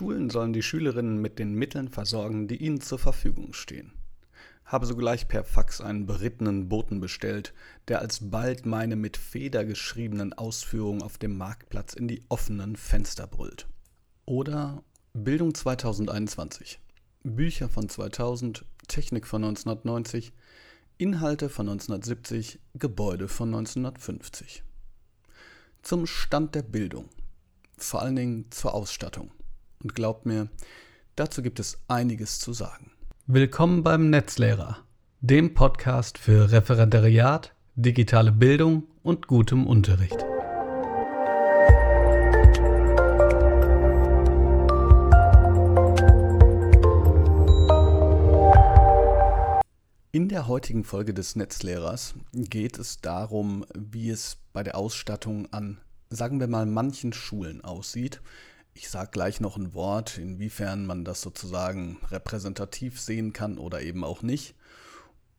Schulen sollen die Schülerinnen mit den Mitteln versorgen, die ihnen zur Verfügung stehen. Habe sogleich per Fax einen berittenen Boten bestellt, der alsbald meine mit Feder geschriebenen Ausführungen auf dem Marktplatz in die offenen Fenster brüllt. Oder Bildung 2021. Bücher von 2000, Technik von 1990, Inhalte von 1970, Gebäude von 1950. Zum Stand der Bildung. Vor allen Dingen zur Ausstattung. Und glaubt mir, dazu gibt es einiges zu sagen. Willkommen beim Netzlehrer, dem Podcast für Referendariat, digitale Bildung und gutem Unterricht. In der heutigen Folge des Netzlehrers geht es darum, wie es bei der Ausstattung an, sagen wir mal, manchen Schulen aussieht, ich sage gleich noch ein Wort, inwiefern man das sozusagen repräsentativ sehen kann oder eben auch nicht.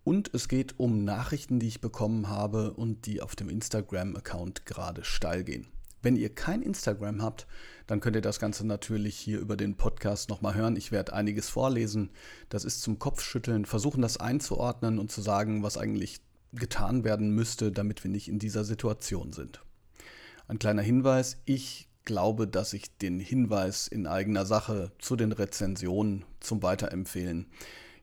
Und es geht um Nachrichten, die ich bekommen habe und die auf dem Instagram-Account gerade steil gehen. Wenn ihr kein Instagram habt, dann könnt ihr das Ganze natürlich hier über den Podcast nochmal hören. Ich werde einiges vorlesen. Das ist zum Kopfschütteln, versuchen das einzuordnen und zu sagen, was eigentlich getan werden müsste, damit wir nicht in dieser Situation sind. Ein kleiner Hinweis, ich glaube, dass ich den Hinweis in eigener Sache zu den Rezensionen zum Weiterempfehlen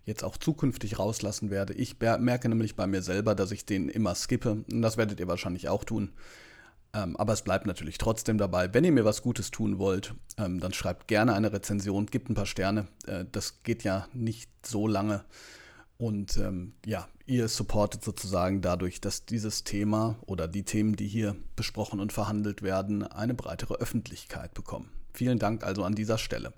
jetzt auch zukünftig rauslassen werde. Ich merke nämlich bei mir selber, dass ich den immer skippe. Und das werdet ihr wahrscheinlich auch tun. Ähm, aber es bleibt natürlich trotzdem dabei. Wenn ihr mir was Gutes tun wollt, ähm, dann schreibt gerne eine Rezension, gebt ein paar Sterne. Äh, das geht ja nicht so lange. Und ähm, ja, ihr supportet sozusagen dadurch, dass dieses Thema oder die Themen, die hier besprochen und verhandelt werden, eine breitere Öffentlichkeit bekommen. Vielen Dank also an dieser Stelle.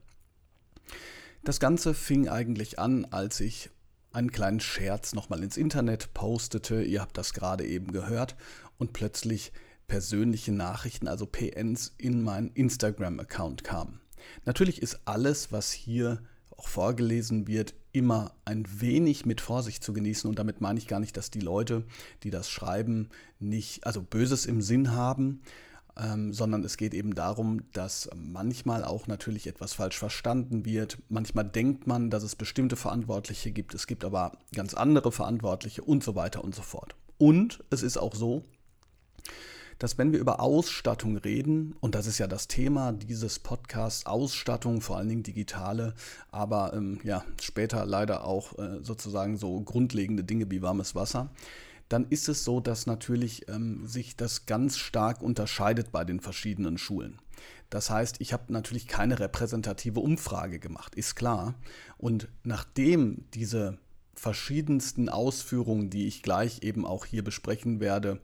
Das Ganze fing eigentlich an, als ich einen kleinen Scherz nochmal ins Internet postete. Ihr habt das gerade eben gehört. Und plötzlich persönliche Nachrichten, also PNs, in meinen Instagram-Account kamen. Natürlich ist alles, was hier auch vorgelesen wird, immer ein wenig mit Vorsicht zu genießen. Und damit meine ich gar nicht, dass die Leute, die das schreiben, nicht, also Böses im Sinn haben, ähm, sondern es geht eben darum, dass manchmal auch natürlich etwas falsch verstanden wird. Manchmal denkt man, dass es bestimmte Verantwortliche gibt, es gibt aber ganz andere Verantwortliche und so weiter und so fort. Und es ist auch so, dass wenn wir über Ausstattung reden, und das ist ja das Thema dieses Podcasts, Ausstattung, vor allen Dingen digitale, aber ähm, ja, später leider auch äh, sozusagen so grundlegende Dinge wie warmes Wasser, dann ist es so, dass natürlich ähm, sich das ganz stark unterscheidet bei den verschiedenen Schulen. Das heißt, ich habe natürlich keine repräsentative Umfrage gemacht, ist klar. Und nachdem diese verschiedensten Ausführungen, die ich gleich eben auch hier besprechen werde,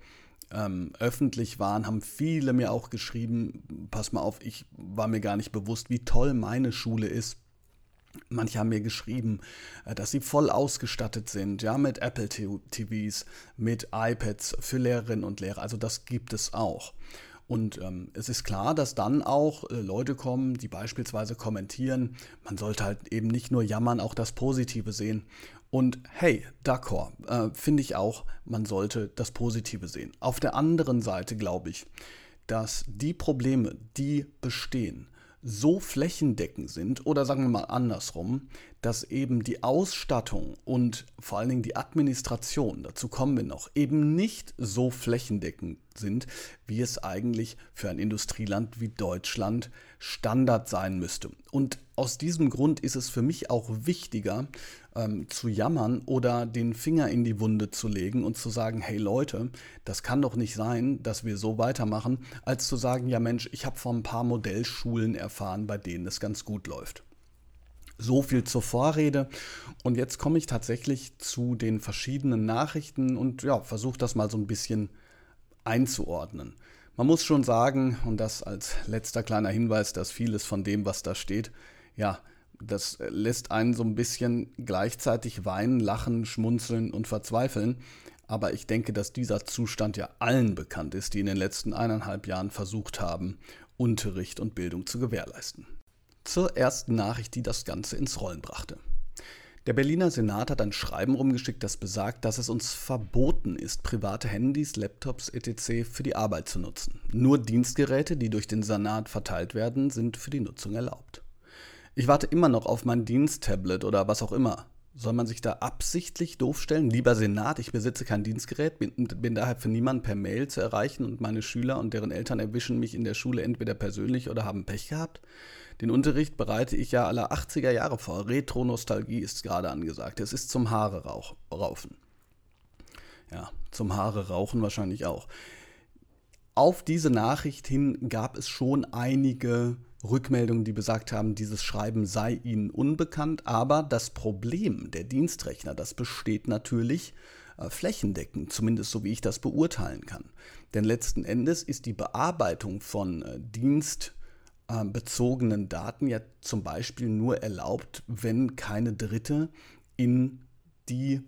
ähm, öffentlich waren, haben viele mir auch geschrieben, pass mal auf, ich war mir gar nicht bewusst, wie toll meine Schule ist. Manche haben mir geschrieben, äh, dass sie voll ausgestattet sind, ja, mit Apple TVs, mit iPads für Lehrerinnen und Lehrer. Also das gibt es auch. Und ähm, es ist klar, dass dann auch äh, Leute kommen, die beispielsweise kommentieren, man sollte halt eben nicht nur jammern, auch das Positive sehen. Und hey, d'accord, äh, finde ich auch, man sollte das Positive sehen. Auf der anderen Seite glaube ich, dass die Probleme, die bestehen, so flächendeckend sind oder sagen wir mal andersrum, dass eben die Ausstattung und vor allen Dingen die Administration, dazu kommen wir noch, eben nicht so flächendeckend sind, wie es eigentlich für ein Industrieland wie Deutschland Standard sein müsste. Und aus diesem Grund ist es für mich auch wichtiger, ähm, zu jammern oder den Finger in die Wunde zu legen und zu sagen, hey Leute, das kann doch nicht sein, dass wir so weitermachen, als zu sagen, ja Mensch, ich habe von ein paar Modellschulen erfahren, bei denen es ganz gut läuft. So viel zur Vorrede. Und jetzt komme ich tatsächlich zu den verschiedenen Nachrichten und ja, versuche das mal so ein bisschen einzuordnen. Man muss schon sagen, und das als letzter kleiner Hinweis, dass vieles von dem, was da steht, ja, das lässt einen so ein bisschen gleichzeitig weinen, lachen, schmunzeln und verzweifeln. Aber ich denke, dass dieser Zustand ja allen bekannt ist, die in den letzten eineinhalb Jahren versucht haben, Unterricht und Bildung zu gewährleisten zur ersten Nachricht, die das Ganze ins Rollen brachte. Der Berliner Senat hat ein Schreiben rumgeschickt, das besagt, dass es uns verboten ist, private Handys, Laptops etc. für die Arbeit zu nutzen. Nur Dienstgeräte, die durch den Senat verteilt werden, sind für die Nutzung erlaubt. Ich warte immer noch auf mein Diensttablet oder was auch immer. Soll man sich da absichtlich doof stellen? Lieber Senat, ich besitze kein Dienstgerät, bin, bin daher für niemanden per Mail zu erreichen und meine Schüler und deren Eltern erwischen mich in der Schule entweder persönlich oder haben Pech gehabt. Den Unterricht bereite ich ja aller 80er Jahre vor. Retro-Nostalgie ist gerade angesagt. Es ist zum Haare raufen. Ja, zum Haare rauchen wahrscheinlich auch. Auf diese Nachricht hin gab es schon einige Rückmeldungen, die besagt haben, dieses Schreiben sei ihnen unbekannt, aber das Problem der Dienstrechner, das besteht natürlich äh, flächendeckend, zumindest so wie ich das beurteilen kann. Denn letzten Endes ist die Bearbeitung von äh, dienstbezogenen Daten ja zum Beispiel nur erlaubt, wenn keine Dritte in die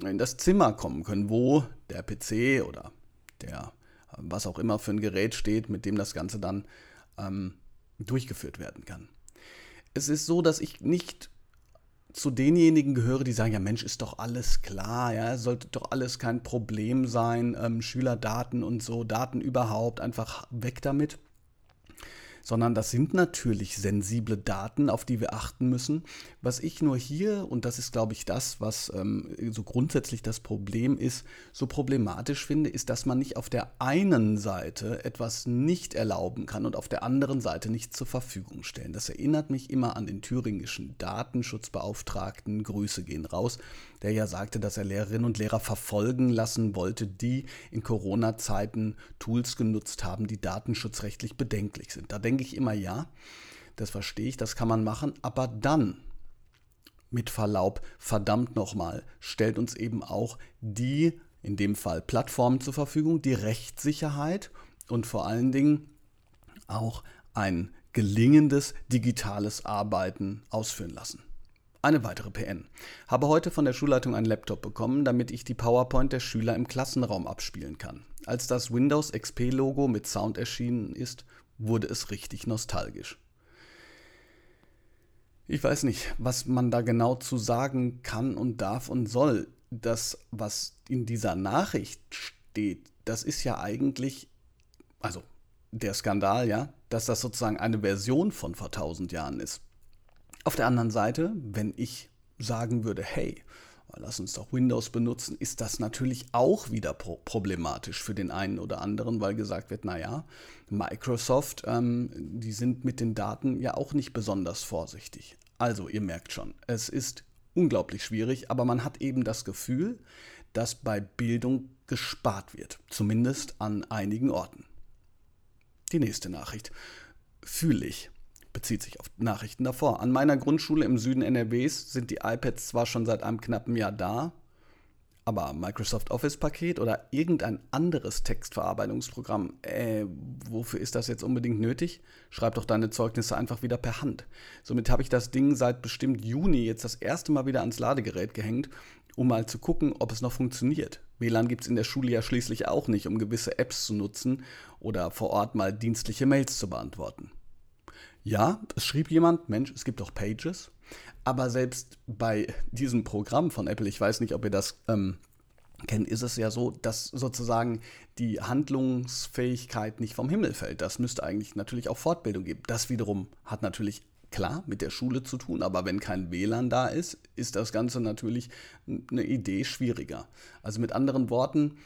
in das Zimmer kommen können, wo der PC oder der was auch immer für ein Gerät steht, mit dem das Ganze dann ähm, durchgeführt werden kann. Es ist so, dass ich nicht zu denjenigen gehöre, die sagen, ja Mensch, ist doch alles klar, ja, sollte doch alles kein Problem sein, ähm, Schülerdaten und so, Daten überhaupt, einfach weg damit sondern das sind natürlich sensible Daten, auf die wir achten müssen. Was ich nur hier, und das ist, glaube ich, das, was ähm, so grundsätzlich das Problem ist, so problematisch finde, ist, dass man nicht auf der einen Seite etwas nicht erlauben kann und auf der anderen Seite nicht zur Verfügung stellen. Das erinnert mich immer an den thüringischen Datenschutzbeauftragten, Grüße gehen raus, der ja sagte, dass er Lehrerinnen und Lehrer verfolgen lassen wollte, die in Corona-Zeiten Tools genutzt haben, die datenschutzrechtlich bedenklich sind. Da denke ich immer, ja, das verstehe ich, das kann man machen, aber dann, mit Verlaub, verdammt nochmal, stellt uns eben auch die, in dem Fall Plattformen zur Verfügung, die Rechtssicherheit und vor allen Dingen auch ein gelingendes digitales Arbeiten ausführen lassen. Eine weitere PN. Habe heute von der Schulleitung einen Laptop bekommen, damit ich die PowerPoint der Schüler im Klassenraum abspielen kann. Als das Windows XP-Logo mit Sound erschienen ist, wurde es richtig nostalgisch. Ich weiß nicht, was man da genau zu sagen kann und darf und soll. Das, was in dieser Nachricht steht, das ist ja eigentlich, also der Skandal, ja, dass das sozusagen eine Version von vor tausend Jahren ist. Auf der anderen Seite, wenn ich sagen würde, hey, lass uns doch Windows benutzen, ist das natürlich auch wieder pro problematisch für den einen oder anderen, weil gesagt wird, naja, Microsoft, ähm, die sind mit den Daten ja auch nicht besonders vorsichtig. Also, ihr merkt schon, es ist unglaublich schwierig, aber man hat eben das Gefühl, dass bei Bildung gespart wird, zumindest an einigen Orten. Die nächste Nachricht. Fühle ich bezieht sich auf Nachrichten davor. An meiner Grundschule im Süden NRWs sind die iPads zwar schon seit einem knappen Jahr da, aber Microsoft Office-Paket oder irgendein anderes Textverarbeitungsprogramm, äh, wofür ist das jetzt unbedingt nötig? Schreib doch deine Zeugnisse einfach wieder per Hand. Somit habe ich das Ding seit bestimmt Juni jetzt das erste Mal wieder ans Ladegerät gehängt, um mal zu gucken, ob es noch funktioniert. WLAN gibt es in der Schule ja schließlich auch nicht, um gewisse Apps zu nutzen oder vor Ort mal dienstliche Mails zu beantworten. Ja, es schrieb jemand, Mensch, es gibt doch Pages, aber selbst bei diesem Programm von Apple, ich weiß nicht, ob ihr das ähm, kennt, ist es ja so, dass sozusagen die Handlungsfähigkeit nicht vom Himmel fällt. Das müsste eigentlich natürlich auch Fortbildung geben. Das wiederum hat natürlich klar mit der Schule zu tun, aber wenn kein WLAN da ist, ist das Ganze natürlich eine Idee schwieriger. Also mit anderen Worten,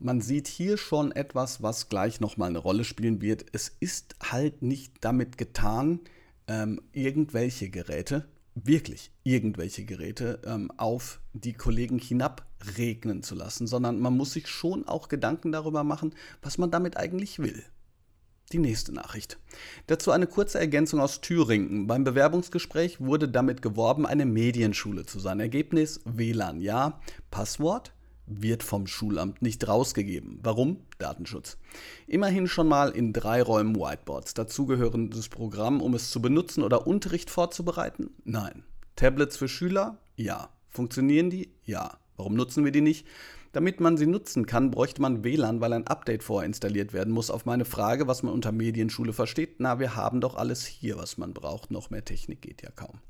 man sieht hier schon etwas, was gleich nochmal eine Rolle spielen wird. Es ist halt nicht damit getan, ähm, irgendwelche Geräte, wirklich irgendwelche Geräte ähm, auf die Kollegen hinabregnen zu lassen, sondern man muss sich schon auch Gedanken darüber machen, was man damit eigentlich will. Die nächste Nachricht. Dazu eine kurze Ergänzung aus Thüringen. Beim Bewerbungsgespräch wurde damit geworben, eine Medienschule zu sein. Ergebnis WLAN ja, Passwort wird vom Schulamt nicht rausgegeben. Warum? Datenschutz. Immerhin schon mal in drei Räumen Whiteboards. Dazugehörendes Programm, um es zu benutzen oder Unterricht vorzubereiten? Nein. Tablets für Schüler? Ja. Funktionieren die? Ja. Warum nutzen wir die nicht? Damit man sie nutzen kann, bräuchte man WLAN, weil ein Update vorinstalliert werden muss. Auf meine Frage, was man unter Medienschule versteht, na, wir haben doch alles hier, was man braucht. Noch mehr Technik geht ja kaum.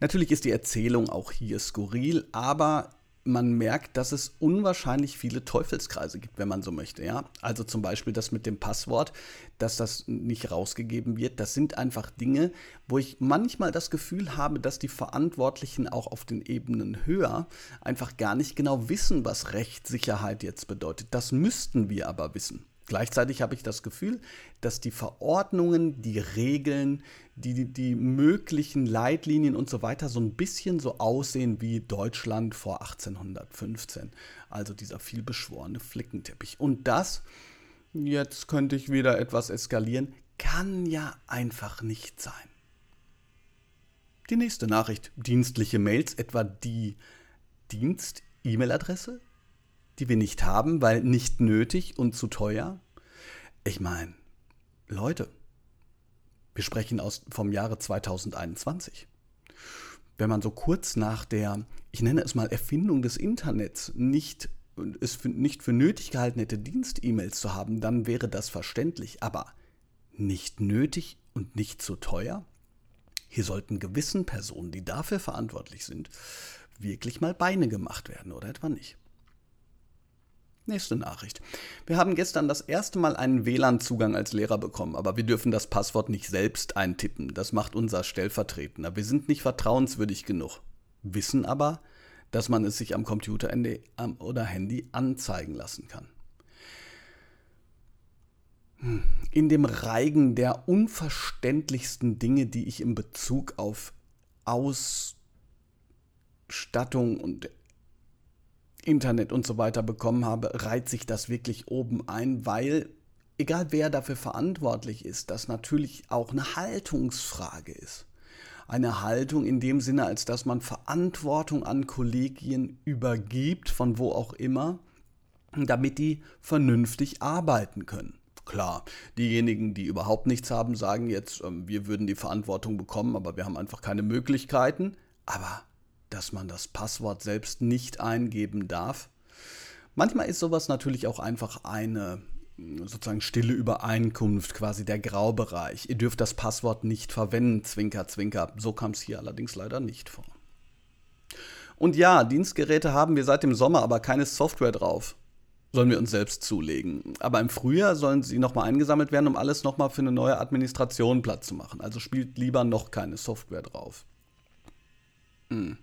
Natürlich ist die Erzählung auch hier skurril, aber man merkt, dass es unwahrscheinlich viele Teufelskreise gibt, wenn man so möchte. Ja? Also zum Beispiel das mit dem Passwort, dass das nicht rausgegeben wird. Das sind einfach Dinge, wo ich manchmal das Gefühl habe, dass die Verantwortlichen auch auf den Ebenen höher einfach gar nicht genau wissen, was Rechtssicherheit jetzt bedeutet. Das müssten wir aber wissen. Gleichzeitig habe ich das Gefühl, dass die Verordnungen, die Regeln, die, die, die, möglichen Leitlinien und so weiter so ein bisschen so aussehen wie Deutschland vor 1815. Also dieser vielbeschworene Flickenteppich. Und das, jetzt könnte ich wieder etwas eskalieren, kann ja einfach nicht sein. Die nächste Nachricht, dienstliche Mails, etwa die Dienst-E-Mail-Adresse die wir nicht haben, weil nicht nötig und zu teuer? Ich meine, Leute, wir sprechen aus, vom Jahre 2021. Wenn man so kurz nach der, ich nenne es mal Erfindung des Internets, nicht es für, nicht für nötig gehalten hätte, Dienst-E-Mails zu haben, dann wäre das verständlich. Aber nicht nötig und nicht zu teuer? Hier sollten gewissen Personen, die dafür verantwortlich sind, wirklich mal Beine gemacht werden, oder etwa nicht? Nächste Nachricht. Wir haben gestern das erste Mal einen WLAN-Zugang als Lehrer bekommen, aber wir dürfen das Passwort nicht selbst eintippen. Das macht unser Stellvertretender. Wir sind nicht vertrauenswürdig genug. Wissen aber, dass man es sich am Computer oder Handy anzeigen lassen kann. Hm. In dem Reigen der unverständlichsten Dinge, die ich in Bezug auf Ausstattung und Internet und so weiter bekommen habe, reiht sich das wirklich oben ein, weil egal wer dafür verantwortlich ist, das natürlich auch eine Haltungsfrage ist. Eine Haltung in dem Sinne, als dass man Verantwortung an Kollegien übergibt, von wo auch immer, damit die vernünftig arbeiten können. Klar, diejenigen, die überhaupt nichts haben, sagen jetzt, ähm, wir würden die Verantwortung bekommen, aber wir haben einfach keine Möglichkeiten. Aber dass man das Passwort selbst nicht eingeben darf. Manchmal ist sowas natürlich auch einfach eine sozusagen stille Übereinkunft, quasi der Graubereich. Ihr dürft das Passwort nicht verwenden, Zwinker, Zwinker. So kam es hier allerdings leider nicht vor. Und ja, Dienstgeräte haben wir seit dem Sommer, aber keine Software drauf. Sollen wir uns selbst zulegen. Aber im Frühjahr sollen sie nochmal eingesammelt werden, um alles nochmal für eine neue Administration Platz zu machen. Also spielt lieber noch keine Software drauf. Hm.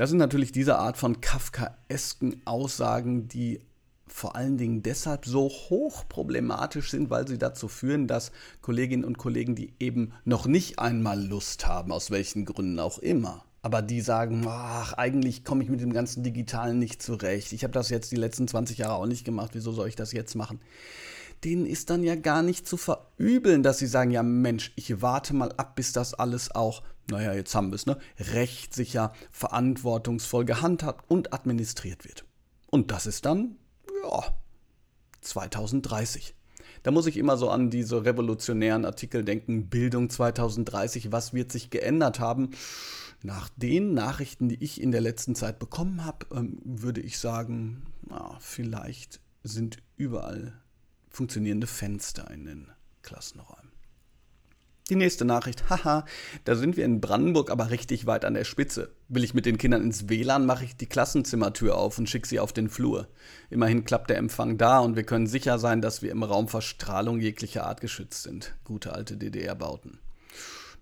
Das sind natürlich diese Art von kafkaesken Aussagen, die vor allen Dingen deshalb so hochproblematisch sind, weil sie dazu führen, dass Kolleginnen und Kollegen, die eben noch nicht einmal Lust haben, aus welchen Gründen auch immer, aber die sagen, ach, eigentlich komme ich mit dem ganzen Digitalen nicht zurecht. Ich habe das jetzt die letzten 20 Jahre auch nicht gemacht, wieso soll ich das jetzt machen? Denen ist dann ja gar nicht zu verübeln, dass sie sagen, ja Mensch, ich warte mal ab, bis das alles auch naja, jetzt haben wir es, ne, rechtssicher, verantwortungsvoll gehandhabt und administriert wird. Und das ist dann, ja, 2030. Da muss ich immer so an diese revolutionären Artikel denken, Bildung 2030, was wird sich geändert haben? Nach den Nachrichten, die ich in der letzten Zeit bekommen habe, ähm, würde ich sagen, na, vielleicht sind überall funktionierende Fenster in den Klassenräumen. Die nächste Nachricht, haha, da sind wir in Brandenburg aber richtig weit an der Spitze. Will ich mit den Kindern ins WLAN, mache ich die Klassenzimmertür auf und schicke sie auf den Flur. Immerhin klappt der Empfang da und wir können sicher sein, dass wir im Raum vor Strahlung jeglicher Art geschützt sind. Gute alte DDR-Bauten.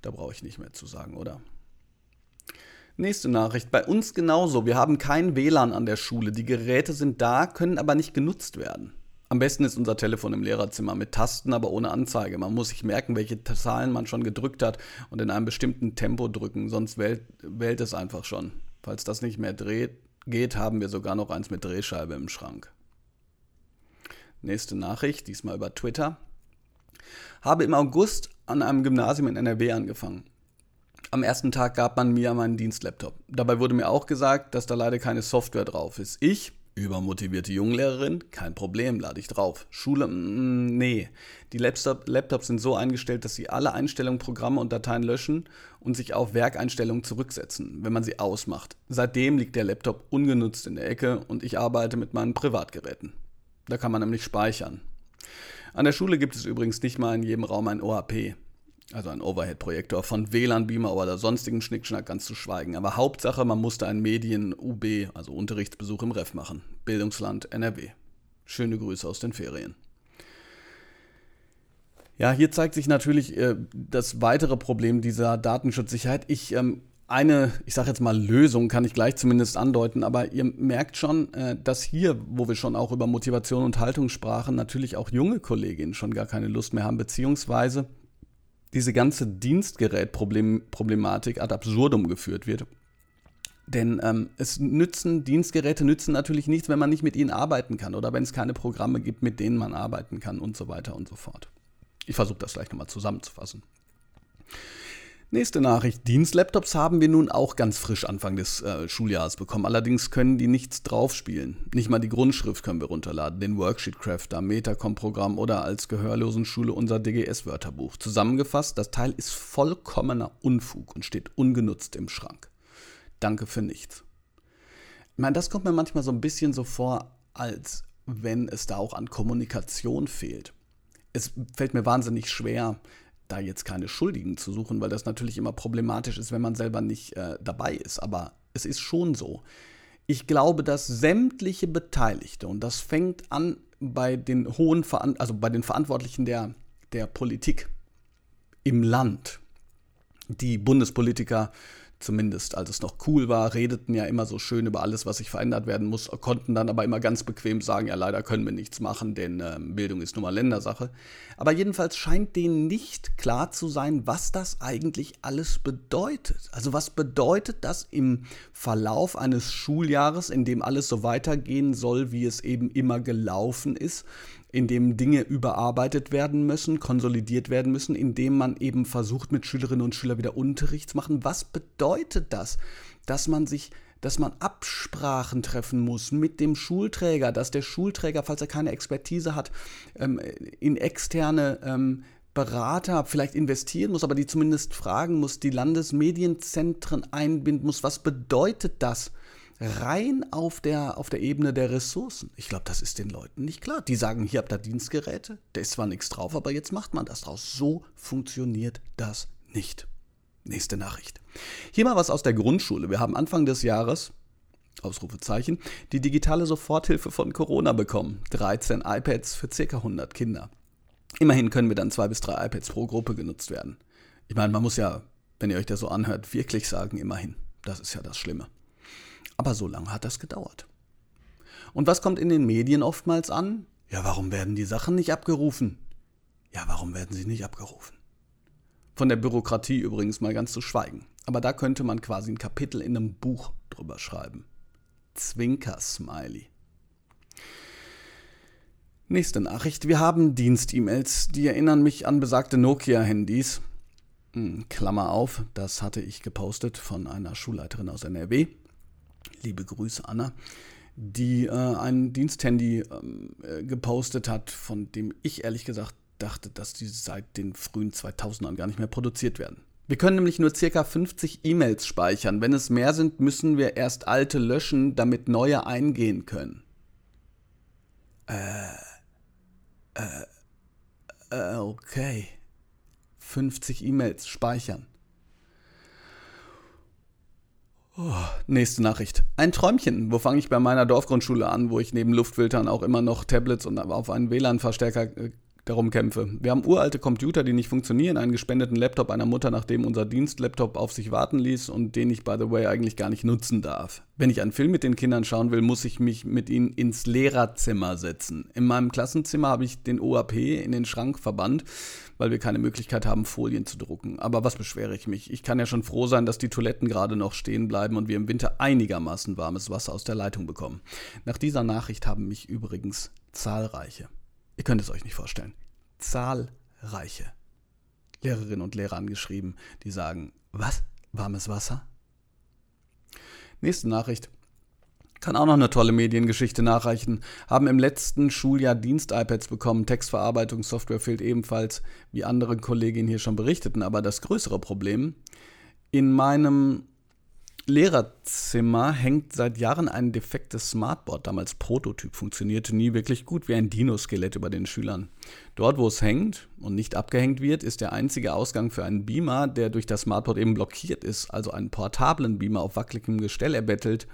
Da brauche ich nicht mehr zu sagen, oder? Nächste Nachricht. Bei uns genauso. Wir haben kein WLAN an der Schule. Die Geräte sind da, können aber nicht genutzt werden. Am besten ist unser Telefon im Lehrerzimmer mit Tasten, aber ohne Anzeige. Man muss sich merken, welche Zahlen man schon gedrückt hat und in einem bestimmten Tempo drücken, sonst wählt, wählt es einfach schon. Falls das nicht mehr dreht, geht, haben wir sogar noch eins mit Drehscheibe im Schrank. Nächste Nachricht, diesmal über Twitter. Habe im August an einem Gymnasium in NRW angefangen. Am ersten Tag gab man mir meinen Dienstlaptop. Dabei wurde mir auch gesagt, dass da leider keine Software drauf ist. Ich, Übermotivierte Junglehrerin? Kein Problem, lade ich drauf. Schule? Mm, nee. Die Laptop, Laptops sind so eingestellt, dass sie alle Einstellungen, Programme und Dateien löschen und sich auf Werkeinstellungen zurücksetzen, wenn man sie ausmacht. Seitdem liegt der Laptop ungenutzt in der Ecke und ich arbeite mit meinen Privatgeräten. Da kann man nämlich speichern. An der Schule gibt es übrigens nicht mal in jedem Raum ein OHP. Also ein Overhead-Projektor von WLAN-Beamer oder sonstigen Schnickschnack ganz zu schweigen. Aber Hauptsache, man musste einen Medien-UB, also Unterrichtsbesuch im Ref machen. Bildungsland NRW. Schöne Grüße aus den Ferien. Ja, hier zeigt sich natürlich äh, das weitere Problem dieser Datenschutzsicherheit. Ich ähm, eine, ich sage jetzt mal Lösung, kann ich gleich zumindest andeuten, aber ihr merkt schon, äh, dass hier, wo wir schon auch über Motivation und Haltung sprachen, natürlich auch junge Kolleginnen schon gar keine Lust mehr haben, beziehungsweise diese ganze Dienstgerätproblematik ad absurdum geführt wird. Denn ähm, es nützen, Dienstgeräte nützen natürlich nichts, wenn man nicht mit ihnen arbeiten kann oder wenn es keine Programme gibt, mit denen man arbeiten kann und so weiter und so fort. Ich versuche das gleich nochmal zusammenzufassen. Nächste Nachricht. Dienstlaptops haben wir nun auch ganz frisch Anfang des äh, Schuljahres bekommen. Allerdings können die nichts draufspielen. Nicht mal die Grundschrift können wir runterladen, den Worksheet Crafter, Metacom-Programm oder als Gehörlosenschule unser DGS-Wörterbuch. Zusammengefasst, das Teil ist vollkommener Unfug und steht ungenutzt im Schrank. Danke für nichts. Ich meine, das kommt mir manchmal so ein bisschen so vor, als wenn es da auch an Kommunikation fehlt. Es fällt mir wahnsinnig schwer, da jetzt keine Schuldigen zu suchen, weil das natürlich immer problematisch ist, wenn man selber nicht äh, dabei ist. Aber es ist schon so. Ich glaube, dass sämtliche Beteiligte, und das fängt an bei den hohen, also bei den Verantwortlichen der, der Politik im Land, die Bundespolitiker, zumindest als es noch cool war, redeten ja immer so schön über alles, was sich verändert werden muss, konnten dann aber immer ganz bequem sagen, ja leider können wir nichts machen, denn äh, Bildung ist nun mal Ländersache. Aber jedenfalls scheint denen nicht klar zu sein, was das eigentlich alles bedeutet. Also was bedeutet das im Verlauf eines Schuljahres, in dem alles so weitergehen soll, wie es eben immer gelaufen ist, in dem Dinge überarbeitet werden müssen, konsolidiert werden müssen, in dem man eben versucht, mit Schülerinnen und Schülern wieder Unterricht zu machen. Was bedeutet das, dass man sich dass man Absprachen treffen muss mit dem Schulträger, dass der Schulträger, falls er keine Expertise hat, ähm, in externe ähm, Berater vielleicht investieren muss, aber die zumindest fragen muss, die Landesmedienzentren einbinden muss. Was bedeutet das? Rein auf der, auf der Ebene der Ressourcen. Ich glaube, das ist den Leuten nicht klar. Die sagen, hier habt ihr Dienstgeräte, da ist zwar nichts drauf, aber jetzt macht man das draus. So funktioniert das nicht. Nächste Nachricht. Hier mal was aus der Grundschule. Wir haben Anfang des Jahres, Ausrufezeichen, die digitale Soforthilfe von Corona bekommen. 13 iPads für ca. 100 Kinder. Immerhin können wir dann zwei bis drei iPads pro Gruppe genutzt werden. Ich meine, man muss ja, wenn ihr euch das so anhört, wirklich sagen, immerhin. Das ist ja das Schlimme. Aber so lange hat das gedauert. Und was kommt in den Medien oftmals an? Ja, warum werden die Sachen nicht abgerufen? Ja, warum werden sie nicht abgerufen? Von der Bürokratie übrigens mal ganz zu schweigen. Aber da könnte man quasi ein Kapitel in einem Buch drüber schreiben. Zwinker-Smiley. Nächste Nachricht. Wir haben Dienst-E-Mails, die erinnern mich an besagte Nokia-Handys. Hm, Klammer auf, das hatte ich gepostet von einer Schulleiterin aus NRW liebe Grüße Anna, die äh, ein Diensthandy ähm, äh, gepostet hat, von dem ich ehrlich gesagt dachte, dass die seit den frühen 2000ern gar nicht mehr produziert werden. Wir können nämlich nur circa 50 E-Mails speichern. Wenn es mehr sind, müssen wir erst alte löschen, damit neue eingehen können. Äh, äh, äh okay. 50 E-Mails speichern. Oh, nächste Nachricht. Ein Träumchen. Wo fange ich bei meiner Dorfgrundschule an, wo ich neben Luftfiltern auch immer noch Tablets und auf einen WLAN-Verstärker äh, darum kämpfe. Wir haben uralte Computer, die nicht funktionieren, einen gespendeten Laptop einer Mutter, nachdem unser Dienstlaptop auf sich warten ließ und den ich, by the way, eigentlich gar nicht nutzen darf. Wenn ich einen Film mit den Kindern schauen will, muss ich mich mit ihnen ins Lehrerzimmer setzen. In meinem Klassenzimmer habe ich den OAP in den Schrank verbannt, weil wir keine Möglichkeit haben, Folien zu drucken. Aber was beschwere ich mich? Ich kann ja schon froh sein, dass die Toiletten gerade noch stehen bleiben und wir im Winter einigermaßen warmes Wasser aus der Leitung bekommen. Nach dieser Nachricht haben mich übrigens zahlreiche Ihr könnt es euch nicht vorstellen. Zahlreiche Lehrerinnen und Lehrer angeschrieben, die sagen, was? Warmes Wasser? Nächste Nachricht. Kann auch noch eine tolle Mediengeschichte nachreichen. Haben im letzten Schuljahr Dienst-iPads bekommen. Textverarbeitungssoftware fehlt ebenfalls, wie andere Kolleginnen hier schon berichteten. Aber das größere Problem, in meinem Lehrerzimmer hängt seit Jahren ein defektes Smartboard, damals Prototyp, funktionierte nie wirklich gut wie ein Dinoskelett über den Schülern. Dort, wo es hängt und nicht abgehängt wird, ist der einzige Ausgang für einen Beamer, der durch das Smartboard eben blockiert ist, also einen portablen Beamer auf wackeligem Gestell erbettelt,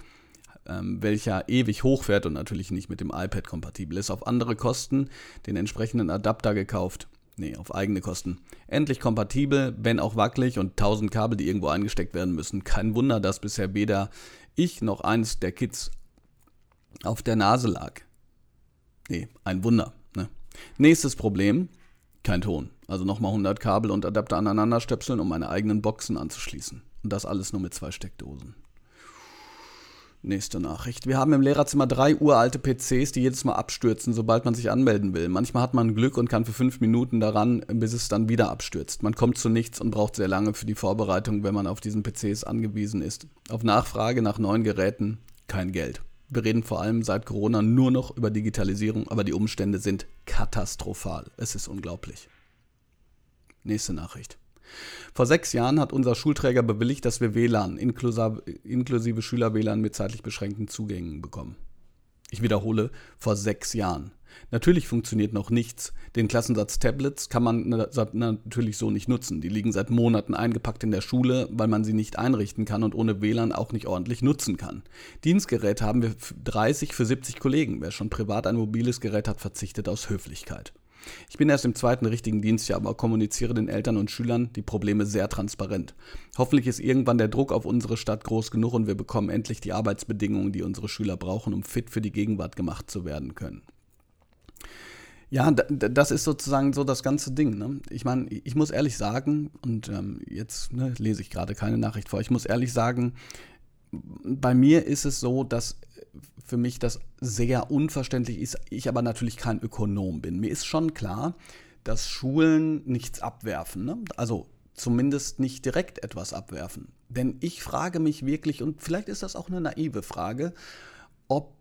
ähm, welcher ewig hochfährt und natürlich nicht mit dem iPad kompatibel ist. Auf andere Kosten den entsprechenden Adapter gekauft. Nee, auf eigene Kosten. Endlich kompatibel, wenn auch wackelig und tausend Kabel, die irgendwo eingesteckt werden müssen. Kein Wunder, dass bisher weder ich noch eins der Kids auf der Nase lag. Nee, ein Wunder. Ne? Nächstes Problem, kein Ton. Also nochmal 100 Kabel und Adapter aneinander stöpseln, um meine eigenen Boxen anzuschließen. Und das alles nur mit zwei Steckdosen. Nächste Nachricht. Wir haben im Lehrerzimmer drei uralte PCs, die jedes Mal abstürzen, sobald man sich anmelden will. Manchmal hat man Glück und kann für fünf Minuten daran, bis es dann wieder abstürzt. Man kommt zu nichts und braucht sehr lange für die Vorbereitung, wenn man auf diesen PCs angewiesen ist. Auf Nachfrage nach neuen Geräten kein Geld. Wir reden vor allem seit Corona nur noch über Digitalisierung, aber die Umstände sind katastrophal. Es ist unglaublich. Nächste Nachricht. Vor sechs Jahren hat unser Schulträger bewilligt, dass wir WLAN inklusive, Schüler-WLAN mit zeitlich beschränkten Zugängen bekommen. Ich wiederhole, vor sechs Jahren. Natürlich funktioniert noch nichts. Den Klassensatz Tablets kann man natürlich so nicht nutzen. Die liegen seit Monaten eingepackt in der Schule, weil man sie nicht einrichten kann und ohne WLAN auch nicht ordentlich nutzen kann. Dienstgeräte haben wir 30 für 70 Kollegen. Wer schon privat ein mobiles Gerät hat, verzichtet aus Höflichkeit. Ich bin erst im zweiten richtigen Dienstjahr, aber kommuniziere den Eltern und Schülern die Probleme sehr transparent. Hoffentlich ist irgendwann der Druck auf unsere Stadt groß genug und wir bekommen endlich die Arbeitsbedingungen, die unsere Schüler brauchen, um fit für die Gegenwart gemacht zu werden können. Ja, das ist sozusagen so das ganze Ding. Ne? Ich meine, ich muss ehrlich sagen, und ähm, jetzt ne, lese ich gerade keine Nachricht vor, ich muss ehrlich sagen, bei mir ist es so, dass für mich das sehr unverständlich ist, ich aber natürlich kein Ökonom bin. Mir ist schon klar, dass Schulen nichts abwerfen. Ne? Also zumindest nicht direkt etwas abwerfen. Denn ich frage mich wirklich, und vielleicht ist das auch eine naive Frage, ob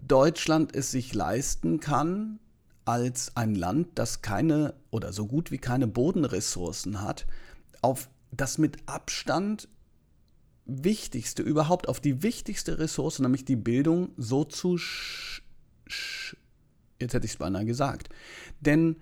Deutschland es sich leisten kann, als ein Land, das keine oder so gut wie keine Bodenressourcen hat, auf das mit Abstand wichtigste, überhaupt auf die wichtigste Ressource, nämlich die Bildung, so zu sch, sch jetzt hätte ich es beinahe gesagt. Denn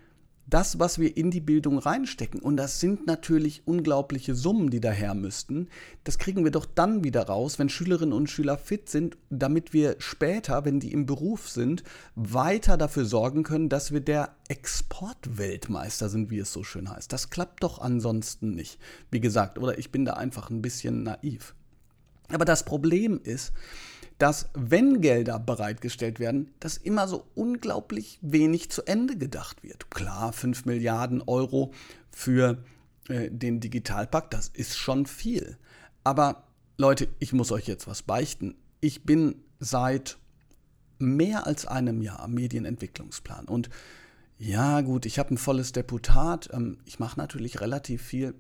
das, was wir in die Bildung reinstecken, und das sind natürlich unglaubliche Summen, die daher müssten, das kriegen wir doch dann wieder raus, wenn Schülerinnen und Schüler fit sind, damit wir später, wenn die im Beruf sind, weiter dafür sorgen können, dass wir der Exportweltmeister sind, wie es so schön heißt. Das klappt doch ansonsten nicht. Wie gesagt, oder ich bin da einfach ein bisschen naiv. Aber das Problem ist, dass wenn Gelder bereitgestellt werden, dass immer so unglaublich wenig zu Ende gedacht wird. Klar, 5 Milliarden Euro für äh, den Digitalpakt, das ist schon viel. Aber Leute, ich muss euch jetzt was beichten. Ich bin seit mehr als einem Jahr Medienentwicklungsplan. Und ja, gut, ich habe ein volles Deputat. Ähm, ich mache natürlich relativ viel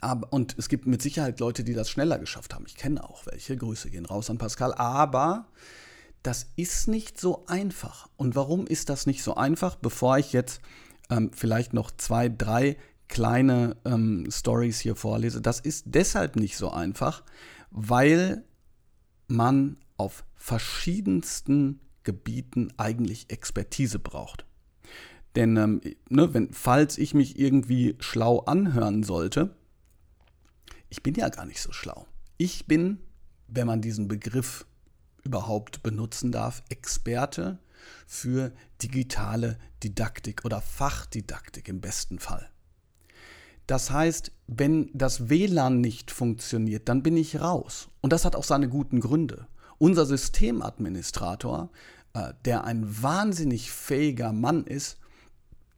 aber, und es gibt mit Sicherheit Leute, die das schneller geschafft haben. Ich kenne auch welche. Grüße gehen raus an Pascal. Aber das ist nicht so einfach. Und warum ist das nicht so einfach? Bevor ich jetzt ähm, vielleicht noch zwei, drei kleine ähm, Stories hier vorlese, das ist deshalb nicht so einfach, weil man auf verschiedensten Gebieten eigentlich Expertise braucht. Denn ähm, ne, wenn, falls ich mich irgendwie schlau anhören sollte, ich bin ja gar nicht so schlau. Ich bin, wenn man diesen Begriff überhaupt benutzen darf, Experte für digitale Didaktik oder Fachdidaktik im besten Fall. Das heißt, wenn das WLAN nicht funktioniert, dann bin ich raus. Und das hat auch seine guten Gründe. Unser Systemadministrator, äh, der ein wahnsinnig fähiger Mann ist,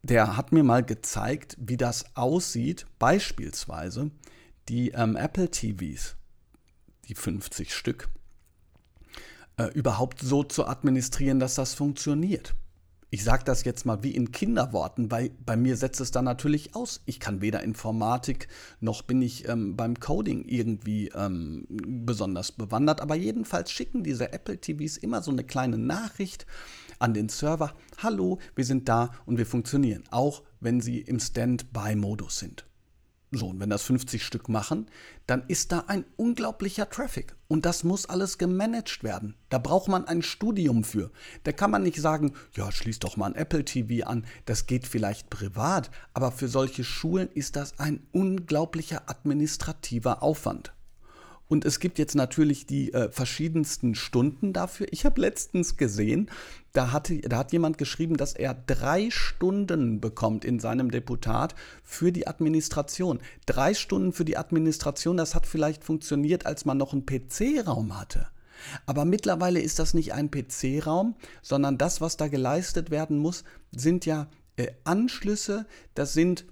der hat mir mal gezeigt, wie das aussieht, beispielsweise, die ähm, Apple TVs, die 50 Stück, äh, überhaupt so zu administrieren, dass das funktioniert. Ich sage das jetzt mal wie in Kinderworten, weil bei mir setzt es dann natürlich aus. Ich kann weder Informatik noch bin ich ähm, beim Coding irgendwie ähm, besonders bewandert. Aber jedenfalls schicken diese Apple TVs immer so eine kleine Nachricht an den Server. Hallo, wir sind da und wir funktionieren, auch wenn sie im Standby-Modus sind. So, und wenn das 50 Stück machen, dann ist da ein unglaublicher Traffic. Und das muss alles gemanagt werden. Da braucht man ein Studium für. Da kann man nicht sagen, ja, schließ doch mal ein Apple TV an. Das geht vielleicht privat. Aber für solche Schulen ist das ein unglaublicher administrativer Aufwand. Und es gibt jetzt natürlich die äh, verschiedensten Stunden dafür. Ich habe letztens gesehen, da, hatte, da hat jemand geschrieben, dass er drei Stunden bekommt in seinem Deputat für die Administration. Drei Stunden für die Administration, das hat vielleicht funktioniert, als man noch einen PC-Raum hatte. Aber mittlerweile ist das nicht ein PC-Raum, sondern das, was da geleistet werden muss, sind ja äh, Anschlüsse, das sind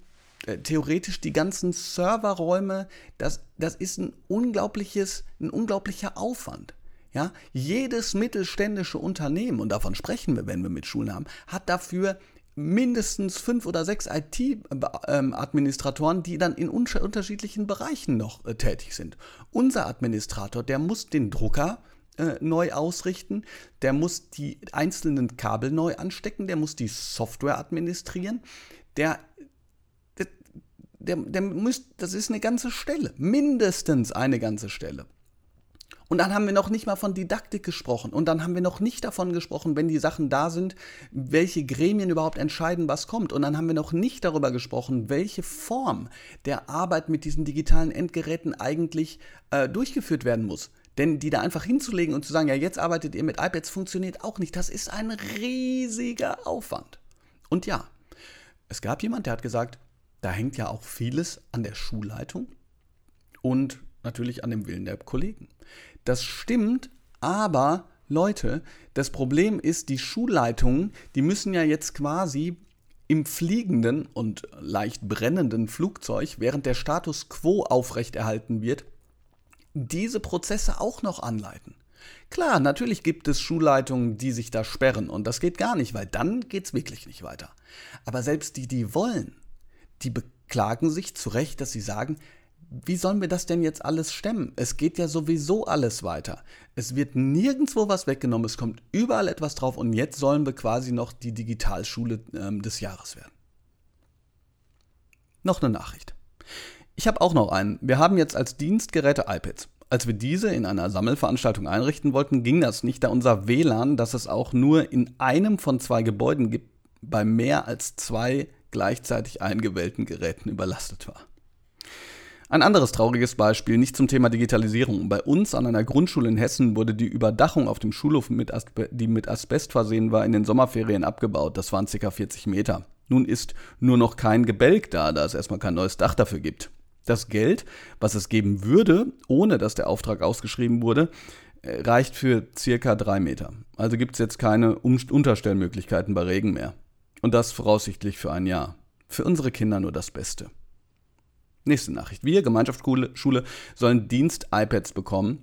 theoretisch die ganzen Serverräume, das, das ist ein unglaubliches, ein unglaublicher Aufwand. Ja, jedes mittelständische Unternehmen, und davon sprechen wir, wenn wir mit Schulen haben, hat dafür mindestens fünf oder sechs IT-Administratoren, die dann in unterschiedlichen Bereichen noch äh, tätig sind. Unser Administrator, der muss den Drucker äh, neu ausrichten, der muss die einzelnen Kabel neu anstecken, der muss die Software administrieren, der der, der müsst, das ist eine ganze Stelle, mindestens eine ganze Stelle. Und dann haben wir noch nicht mal von Didaktik gesprochen. Und dann haben wir noch nicht davon gesprochen, wenn die Sachen da sind, welche Gremien überhaupt entscheiden, was kommt. Und dann haben wir noch nicht darüber gesprochen, welche Form der Arbeit mit diesen digitalen Endgeräten eigentlich äh, durchgeführt werden muss. Denn die da einfach hinzulegen und zu sagen, ja, jetzt arbeitet ihr mit iPads, funktioniert auch nicht. Das ist ein riesiger Aufwand. Und ja, es gab jemand, der hat gesagt, da hängt ja auch vieles an der Schulleitung und natürlich an dem Willen der Kollegen. Das stimmt, aber Leute, das Problem ist, die Schulleitungen, die müssen ja jetzt quasi im fliegenden und leicht brennenden Flugzeug, während der Status quo aufrechterhalten wird, diese Prozesse auch noch anleiten. Klar, natürlich gibt es Schulleitungen, die sich da sperren und das geht gar nicht, weil dann geht es wirklich nicht weiter. Aber selbst die, die wollen, die beklagen sich zu Recht, dass sie sagen, wie sollen wir das denn jetzt alles stemmen? Es geht ja sowieso alles weiter. Es wird nirgendwo was weggenommen, es kommt überall etwas drauf und jetzt sollen wir quasi noch die Digitalschule ähm, des Jahres werden. Noch eine Nachricht. Ich habe auch noch einen. Wir haben jetzt als Dienstgeräte iPads. Als wir diese in einer Sammelveranstaltung einrichten wollten, ging das nicht, da unser WLAN, das es auch nur in einem von zwei Gebäuden gibt, bei mehr als zwei gleichzeitig eingewählten Geräten überlastet war. Ein anderes trauriges Beispiel, nicht zum Thema Digitalisierung. Bei uns an einer Grundschule in Hessen wurde die Überdachung auf dem Schulhof, mit die mit Asbest versehen war, in den Sommerferien abgebaut. Das waren ca. 40 Meter. Nun ist nur noch kein Gebälk da, da es erstmal kein neues Dach dafür gibt. Das Geld, was es geben würde, ohne dass der Auftrag ausgeschrieben wurde, äh, reicht für circa drei Meter. Also gibt es jetzt keine Unterstellmöglichkeiten bei Regen mehr. Und das voraussichtlich für ein Jahr. Für unsere Kinder nur das Beste. Nächste Nachricht. Wir, Gemeinschaftsschule, sollen Dienst-iPads bekommen.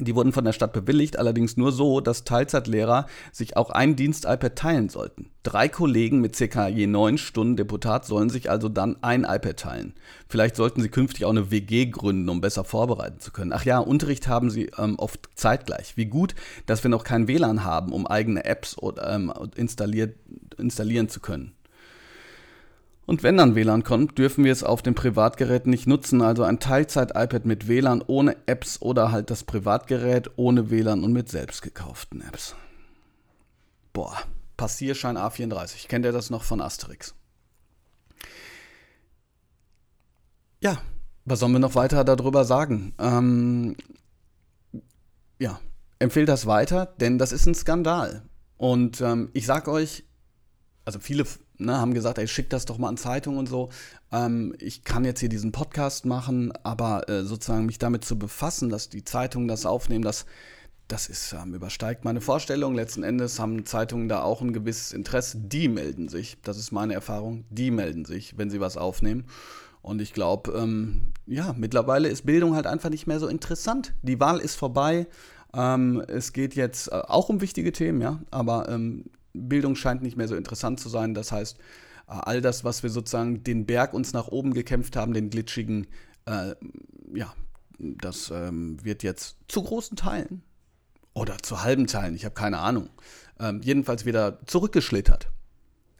Die wurden von der Stadt bewilligt, allerdings nur so, dass Teilzeitlehrer sich auch ein Dienst-iPad teilen sollten. Drei Kollegen mit ca. je neun Stunden Deputat sollen sich also dann ein iPad teilen. Vielleicht sollten sie künftig auch eine WG gründen, um besser vorbereiten zu können. Ach ja, Unterricht haben sie ähm, oft zeitgleich. Wie gut, dass wir noch kein WLAN haben, um eigene Apps oder, ähm, installiert, installieren zu können. Und wenn dann WLAN kommt, dürfen wir es auf dem Privatgerät nicht nutzen, also ein Teilzeit-iPad mit WLAN ohne Apps oder halt das Privatgerät ohne WLAN und mit selbst gekauften Apps. Boah, Passierschein A34. Kennt ihr das noch von Asterix? Ja, was sollen wir noch weiter darüber sagen? Ähm, ja, empfehlt das weiter, denn das ist ein Skandal. Und ähm, ich sag euch, also viele ne, haben gesagt, ey, schick das doch mal an Zeitungen und so. Ähm, ich kann jetzt hier diesen Podcast machen, aber äh, sozusagen mich damit zu befassen, dass die Zeitungen das aufnehmen, das, das ist, ähm, übersteigt meine Vorstellung. Letzten Endes haben Zeitungen da auch ein gewisses Interesse. Die melden sich, das ist meine Erfahrung, die melden sich, wenn sie was aufnehmen. Und ich glaube, ähm, ja, mittlerweile ist Bildung halt einfach nicht mehr so interessant. Die Wahl ist vorbei. Ähm, es geht jetzt äh, auch um wichtige Themen, ja, aber ähm, Bildung scheint nicht mehr so interessant zu sein. Das heißt, äh, all das, was wir sozusagen den Berg uns nach oben gekämpft haben, den glitschigen, äh, ja, das ähm, wird jetzt zu großen Teilen oder zu halben Teilen, ich habe keine Ahnung, ähm, jedenfalls wieder zurückgeschlittert.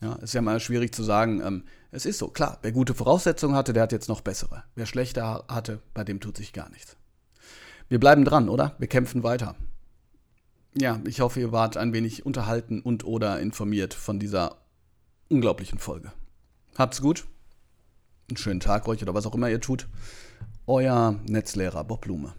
Ja, ist ja mal schwierig zu sagen, ähm, Es ist so, klar, wer gute Voraussetzungen hatte, der hat jetzt noch bessere. Wer schlechter hatte, bei dem tut sich gar nichts. Wir bleiben dran, oder? Wir kämpfen weiter. Ja, ich hoffe, ihr wart ein wenig unterhalten und oder informiert von dieser unglaublichen Folge. Habt's gut. Einen schönen Tag euch oder was auch immer ihr tut. Euer Netzlehrer Bob Blume.